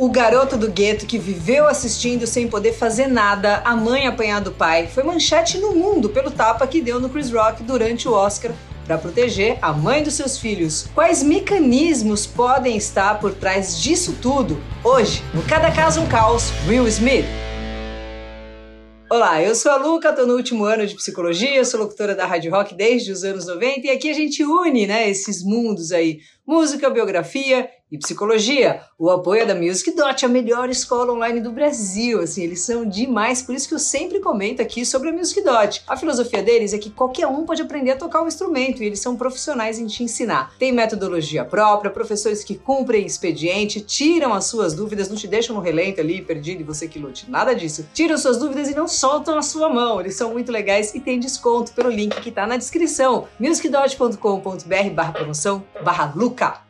O garoto do gueto que viveu assistindo sem poder fazer nada a mãe apanhar do pai foi manchete no mundo pelo tapa que deu no Chris Rock durante o Oscar para proteger a mãe dos seus filhos. Quais mecanismos podem estar por trás disso tudo? Hoje, no Cada Caso um Caos, Will Smith. Olá, eu sou a Luca, tô no último ano de psicologia, sou locutora da Rádio Rock desde os anos 90 e aqui a gente une, né, esses mundos aí, música, biografia e psicologia. O apoio é da Music Dot, a melhor escola online do Brasil. Assim, eles são demais, por isso que eu sempre comento aqui sobre a Music Dot. A filosofia deles é que qualquer um pode aprender a tocar um instrumento e eles são profissionais em te ensinar. Tem metodologia própria, professores que cumprem expediente, tiram as suas dúvidas, não te deixam no relento ali, perdido e você que lute. Nada disso. Tiram suas dúvidas e não soltam a sua mão. Eles são muito legais e tem desconto pelo link que tá na descrição. musicdot.com.br barra promoção barra Luca.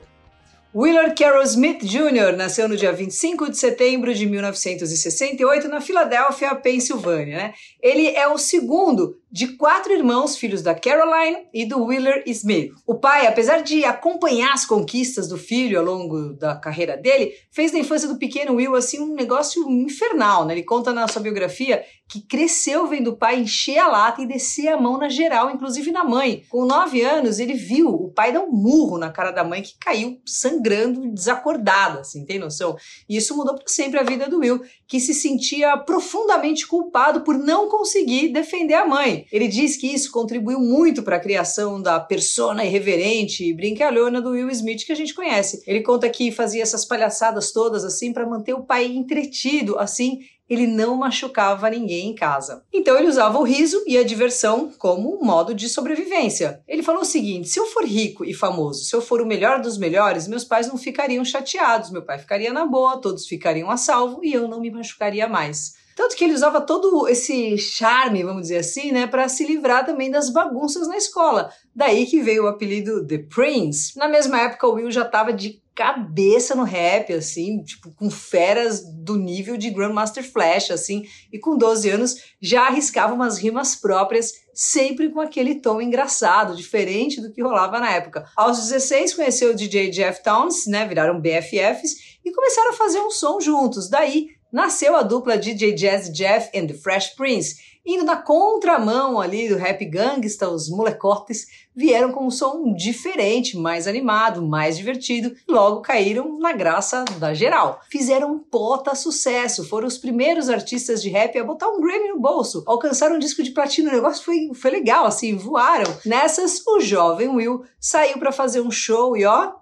Willard Carroll Smith Jr. nasceu no dia 25 de setembro de 1968 na Filadélfia, Pensilvânia. Né? Ele é o segundo de quatro irmãos, filhos da Caroline e do Wheeler Smith. O pai, apesar de acompanhar as conquistas do filho ao longo da carreira dele, fez da infância do pequeno Will assim um negócio infernal. Né? Ele conta na sua biografia que cresceu vendo o pai encher a lata e descer a mão na geral, inclusive na mãe. Com nove anos, ele viu o pai dar um murro na cara da mãe que caiu sangrando, desacordada, assim, tem noção? E isso mudou para sempre a vida do Will, que se sentia profundamente culpado por não conseguir defender a mãe. Ele diz que isso contribuiu muito para a criação da persona irreverente e brincalhona do Will Smith que a gente conhece. Ele conta que fazia essas palhaçadas todas assim para manter o pai entretido, assim ele não machucava ninguém em casa. Então ele usava o riso e a diversão como um modo de sobrevivência. Ele falou o seguinte: se eu for rico e famoso, se eu for o melhor dos melhores, meus pais não ficariam chateados, meu pai ficaria na boa, todos ficariam a salvo e eu não me machucaria mais. Tanto que ele usava todo esse charme, vamos dizer assim, né, para se livrar também das bagunças na escola. Daí que veio o apelido The Prince. Na mesma época, o Will já estava de cabeça no rap, assim, tipo, com feras do nível de Grandmaster Flash, assim, e com 12 anos já arriscava umas rimas próprias, sempre com aquele tom engraçado, diferente do que rolava na época. Aos 16 conheceu o DJ Jeff Towns, né, viraram BFFs, e começaram a fazer um som juntos. Daí nasceu a dupla DJ Jazz Jeff and the Fresh Prince, indo na contramão ali do rap gangsta, os molecotes vieram com um som diferente, mais animado, mais divertido, e logo caíram na graça da geral. Fizeram um pota sucesso, foram os primeiros artistas de rap a botar um Grammy no bolso, alcançaram um disco de platino, o negócio foi, foi legal, assim, voaram. Nessas, o jovem Will saiu para fazer um show e ó,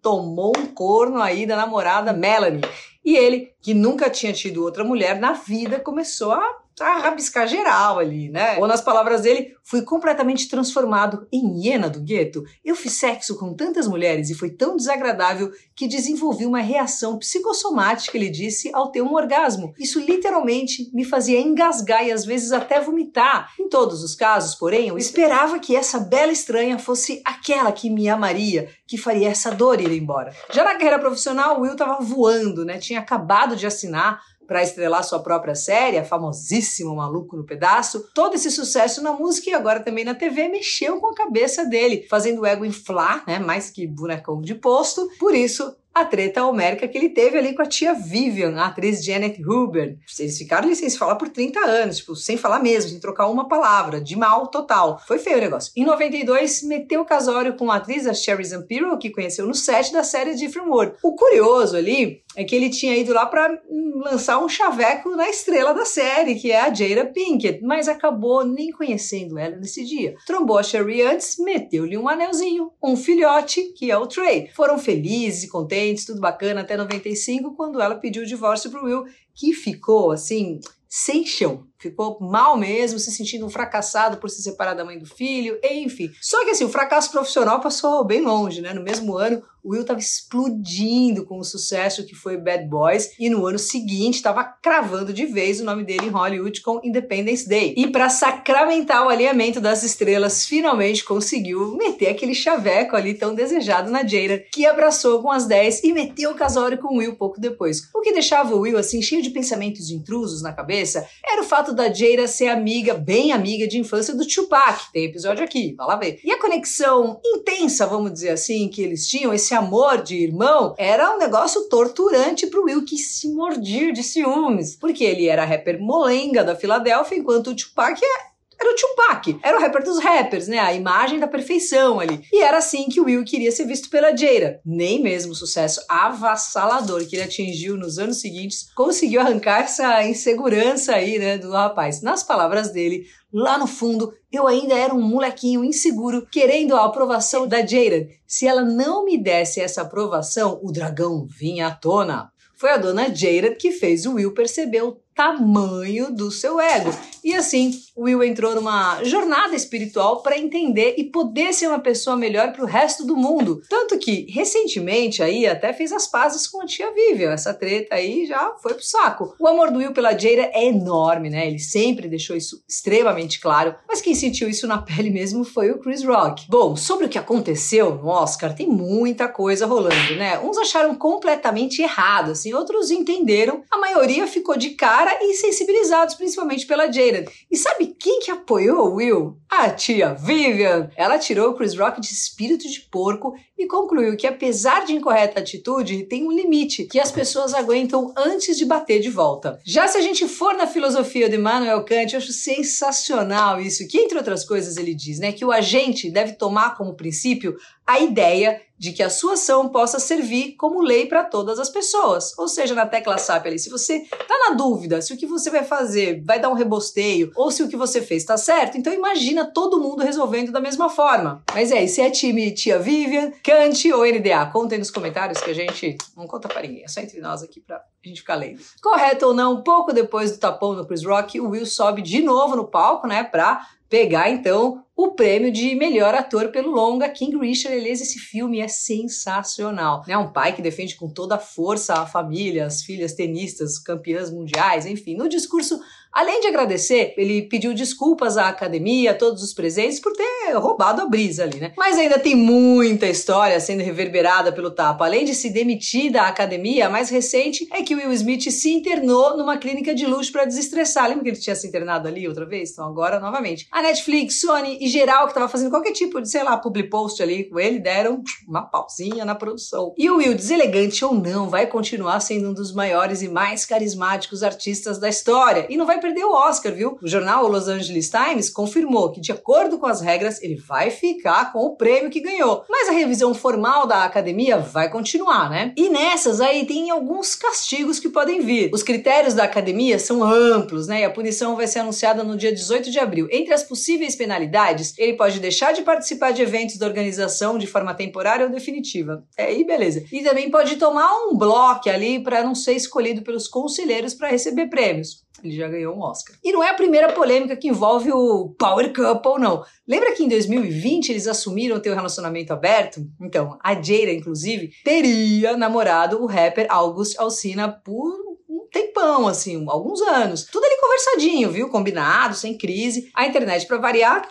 tomou um corno aí da namorada Melanie. E ele, que nunca tinha tido outra mulher na vida, começou a a rabiscar geral ali, né? Ou nas palavras dele, fui completamente transformado em hiena do gueto. Eu fiz sexo com tantas mulheres e foi tão desagradável que desenvolvi uma reação psicossomática, ele disse, ao ter um orgasmo. Isso literalmente me fazia engasgar e às vezes até vomitar. Em todos os casos, porém, eu esperava que essa bela estranha fosse aquela que me amaria, que faria essa dor ir embora. Já na carreira profissional, Will estava voando, né? Tinha acabado de assinar para estrelar sua própria série, a famosíssima Maluco no Pedaço. Todo esse sucesso na música e agora também na TV mexeu com a cabeça dele, fazendo o ego inflar, né, mais que bonecão de posto. Por isso, a treta homérica que ele teve ali com a tia Vivian, a atriz Janet Huber. Eles ficaram ali sem se falar por 30 anos, tipo, sem falar mesmo, sem trocar uma palavra, de mal total. Foi feio o negócio. Em 92, meteu o casório com a atriz, a Sherry Zampiro, que conheceu no set da série Different World. O curioso ali é que ele tinha ido lá para lançar um chaveco na estrela da série, que é a Jada Pinkett, mas acabou nem conhecendo ela nesse dia. Trombou a Sherry antes, meteu-lhe um anelzinho, um filhote, que é o Trey. Foram felizes e contentes tudo bacana, até 95, quando ela pediu o divórcio pro Will, que ficou assim, sem chão. Ficou mal mesmo, se sentindo um fracassado por se separar da mãe do filho, enfim. Só que assim, o fracasso profissional passou bem longe, né? No mesmo ano, o Will estava explodindo com o sucesso que foi Bad Boys e no ano seguinte estava cravando de vez o nome dele em Hollywood com Independence Day. E para sacramentar o alinhamento das estrelas, finalmente conseguiu meter aquele chaveco ali tão desejado na Jada, que abraçou com as 10 e meteu o casório com o Will pouco depois. O que deixava o Will assim cheio de pensamentos intrusos na cabeça era o fato da Jada ser amiga, bem amiga de infância do Tupac. Tem episódio aqui, vai lá ver. E a conexão intensa, vamos dizer assim, que eles tinham, esse amor de irmão, era um negócio torturante pro Will que se mordia de ciúmes. Porque ele era rapper molenga da Filadélfia, enquanto o Tupac é era o Tupac, era o rapper dos rappers, né? A imagem da perfeição ali. E era assim que o Will queria ser visto pela Jada. Nem mesmo o sucesso avassalador que ele atingiu nos anos seguintes conseguiu arrancar essa insegurança aí, né, do rapaz. Nas palavras dele, lá no fundo, eu ainda era um molequinho inseguro querendo a aprovação da Jada. Se ela não me desse essa aprovação, o dragão vinha à tona. Foi a dona Jada que fez o Will perceber o tamanho do seu ego. E assim, Will entrou numa jornada espiritual para entender e poder ser uma pessoa melhor para o resto do mundo. Tanto que, recentemente, aí até fez as pazes com a tia Vivian. Essa treta aí já foi pro saco. O amor do Will pela Jada é enorme, né? Ele sempre deixou isso extremamente claro. Mas quem sentiu isso na pele mesmo foi o Chris Rock. Bom, sobre o que aconteceu no Oscar, tem muita coisa rolando, né? Uns acharam completamente errado, assim, outros entenderam. A maioria ficou de cara cara e sensibilizados principalmente pela Jaden. E sabe quem que apoiou o Will? A tia Vivian. Ela tirou o Chris Rock de espírito de porco e concluiu que apesar de incorreta atitude, tem um limite que as pessoas aguentam antes de bater de volta. Já se a gente for na filosofia de Immanuel Kant, eu acho sensacional isso, que entre outras coisas ele diz, né, que o agente deve tomar como princípio a ideia de que a sua ação possa servir como lei para todas as pessoas. Ou seja, na tecla SAP ali, se você está na dúvida se o que você vai fazer vai dar um rebosteio ou se o que você fez está certo, então imagina todo mundo resolvendo da mesma forma. Mas é, se é time tia Vivian, Kant ou NDA, contem nos comentários que a gente não conta para ninguém, é só entre nós aqui para a gente ficar lendo. Correto ou não, pouco depois do tapão no Chris Rock, o Will sobe de novo no palco, né, para pegar então o prêmio de melhor ator pelo longa King Richard. Aliás, esse filme é sensacional. Né? Um pai que defende com toda a força a família, as filhas tenistas, campeãs mundiais, enfim. No discurso Além de agradecer, ele pediu desculpas à academia, a todos os presentes, por ter roubado a brisa ali, né? Mas ainda tem muita história sendo reverberada pelo tapa. Além de se demitir da academia, a mais recente é que Will Smith se internou numa clínica de luxo para desestressar. Lembra que ele tinha se internado ali outra vez? Então agora, novamente. A Netflix, Sony e geral que tava fazendo qualquer tipo de, sei lá, public post ali com ele, deram uma pausinha na produção. E o Will, deselegante ou não, vai continuar sendo um dos maiores e mais carismáticos artistas da história. E não vai perder o Oscar, viu? O jornal Los Angeles Times confirmou que, de acordo com as regras, ele vai ficar com o prêmio que ganhou. Mas a revisão formal da academia vai continuar, né? E nessas aí tem alguns castigos que podem vir. Os critérios da academia são amplos, né? E a punição vai ser anunciada no dia 18 de abril. Entre as possíveis penalidades, ele pode deixar de participar de eventos da organização de forma temporária ou definitiva. É aí, beleza. E também pode tomar um bloco ali para não ser escolhido pelos conselheiros para receber prêmios. Ele já ganhou um Oscar. E não é a primeira polêmica que envolve o Power Couple, não. Lembra que em 2020 eles assumiram ter um relacionamento aberto? Então, a Jada, inclusive, teria namorado o rapper August Alsina por tempão, assim, alguns anos. Tudo ali conversadinho, viu? Combinado, sem crise. A internet, para variar,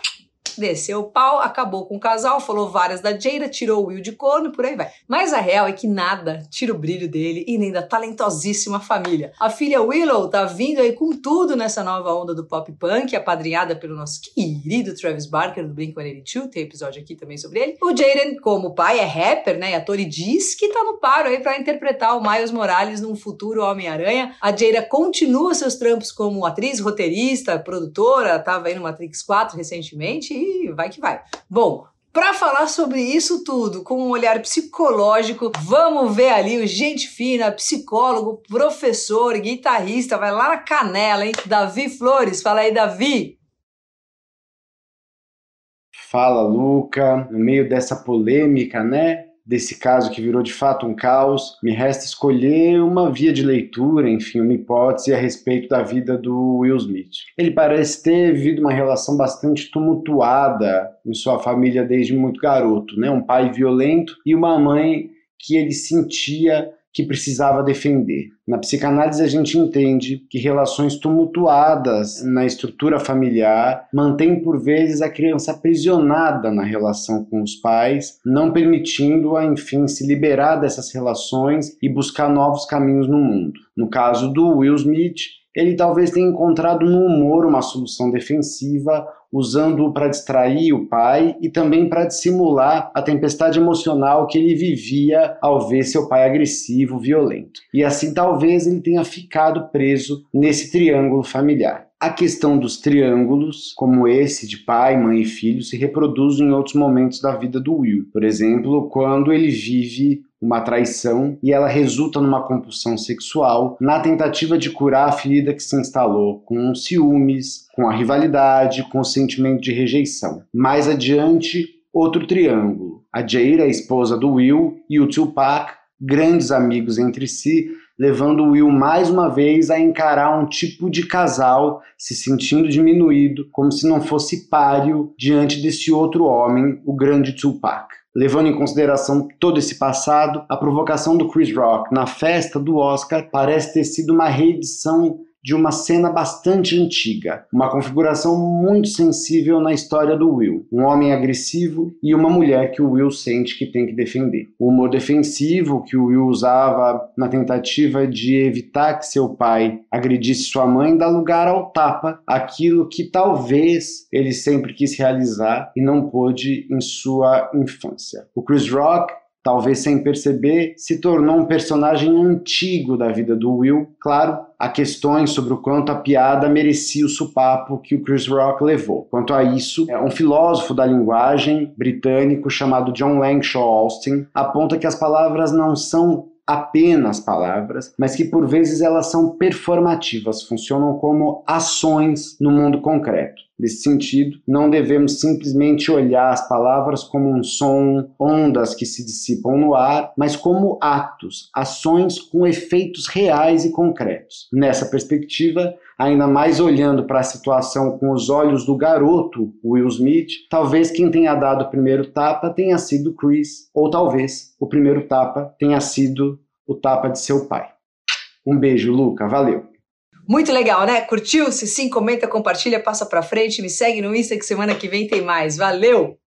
desceu o pau, acabou com o casal, falou várias da Jada, tirou o Will de corno e por aí vai. Mas a real é que nada tira o brilho dele e nem da talentosíssima família. A filha Willow tá vindo aí com tudo nessa nova onda do pop punk, apadrinhada pelo nosso querido Travis Barker do Blink-182, tem episódio aqui também sobre ele. O Jaden, como pai, é rapper, né, e ator e diz que tá no paro aí para interpretar o Miles Morales num futuro Homem-Aranha. A Jada continua seus trampos como atriz, roteirista, produtora, tava aí no Matrix 4 recentemente vai que vai. Bom, para falar sobre isso tudo com um olhar psicológico, vamos ver ali o gente fina, psicólogo, professor, guitarrista, vai lá na canela, hein? Davi Flores, fala aí, Davi. Fala, Luca. No meio dessa polêmica, né? Desse caso que virou de fato um caos, me resta escolher uma via de leitura, enfim, uma hipótese a respeito da vida do Will Smith. Ele parece ter vivido uma relação bastante tumultuada em sua família desde muito garoto, né? Um pai violento e uma mãe que ele sentia que precisava defender. Na psicanálise, a gente entende que relações tumultuadas na estrutura familiar mantêm, por vezes, a criança aprisionada na relação com os pais, não permitindo-a, enfim, se liberar dessas relações e buscar novos caminhos no mundo. No caso do Will Smith, ele talvez tenha encontrado no humor uma solução defensiva, usando-o para distrair o pai e também para dissimular a tempestade emocional que ele vivia ao ver seu pai agressivo, violento. E assim talvez ele tenha ficado preso nesse triângulo familiar. A questão dos triângulos, como esse de pai, mãe e filho, se reproduz em outros momentos da vida do Will. Por exemplo, quando ele vive uma traição e ela resulta numa compulsão sexual na tentativa de curar a ferida que se instalou com ciúmes, com a rivalidade, com o sentimento de rejeição. Mais adiante, outro triângulo. A Jair, a esposa do Will, e o Tupac, grandes amigos entre si, levando o Will mais uma vez a encarar um tipo de casal se sentindo diminuído, como se não fosse páreo diante desse outro homem, o grande Tupac. Levando em consideração todo esse passado, a provocação do Chris Rock na festa do Oscar parece ter sido uma reedição de uma cena bastante antiga, uma configuração muito sensível na história do Will. Um homem agressivo e uma mulher que o Will sente que tem que defender. O humor defensivo que o Will usava na tentativa de evitar que seu pai agredisse sua mãe dá lugar ao tapa, aquilo que talvez ele sempre quis realizar e não pôde em sua infância. O Chris Rock talvez sem perceber, se tornou um personagem antigo da vida do Will. Claro, há questões sobre o quanto a piada merecia o supapo que o Chris Rock levou. Quanto a isso, um filósofo da linguagem britânico chamado John Langshaw Austin aponta que as palavras não são apenas palavras, mas que por vezes elas são performativas, funcionam como ações no mundo concreto. Nesse sentido, não devemos simplesmente olhar as palavras como um som, ondas que se dissipam no ar, mas como atos, ações com efeitos reais e concretos. Nessa perspectiva, ainda mais olhando para a situação com os olhos do garoto Will Smith, talvez quem tenha dado o primeiro tapa tenha sido Chris, ou talvez o primeiro tapa tenha sido o tapa de seu pai. Um beijo, Luca, valeu! Muito legal, né? Curtiu? Se sim, comenta, compartilha, passa pra frente, me segue no Insta que semana que vem tem mais. Valeu!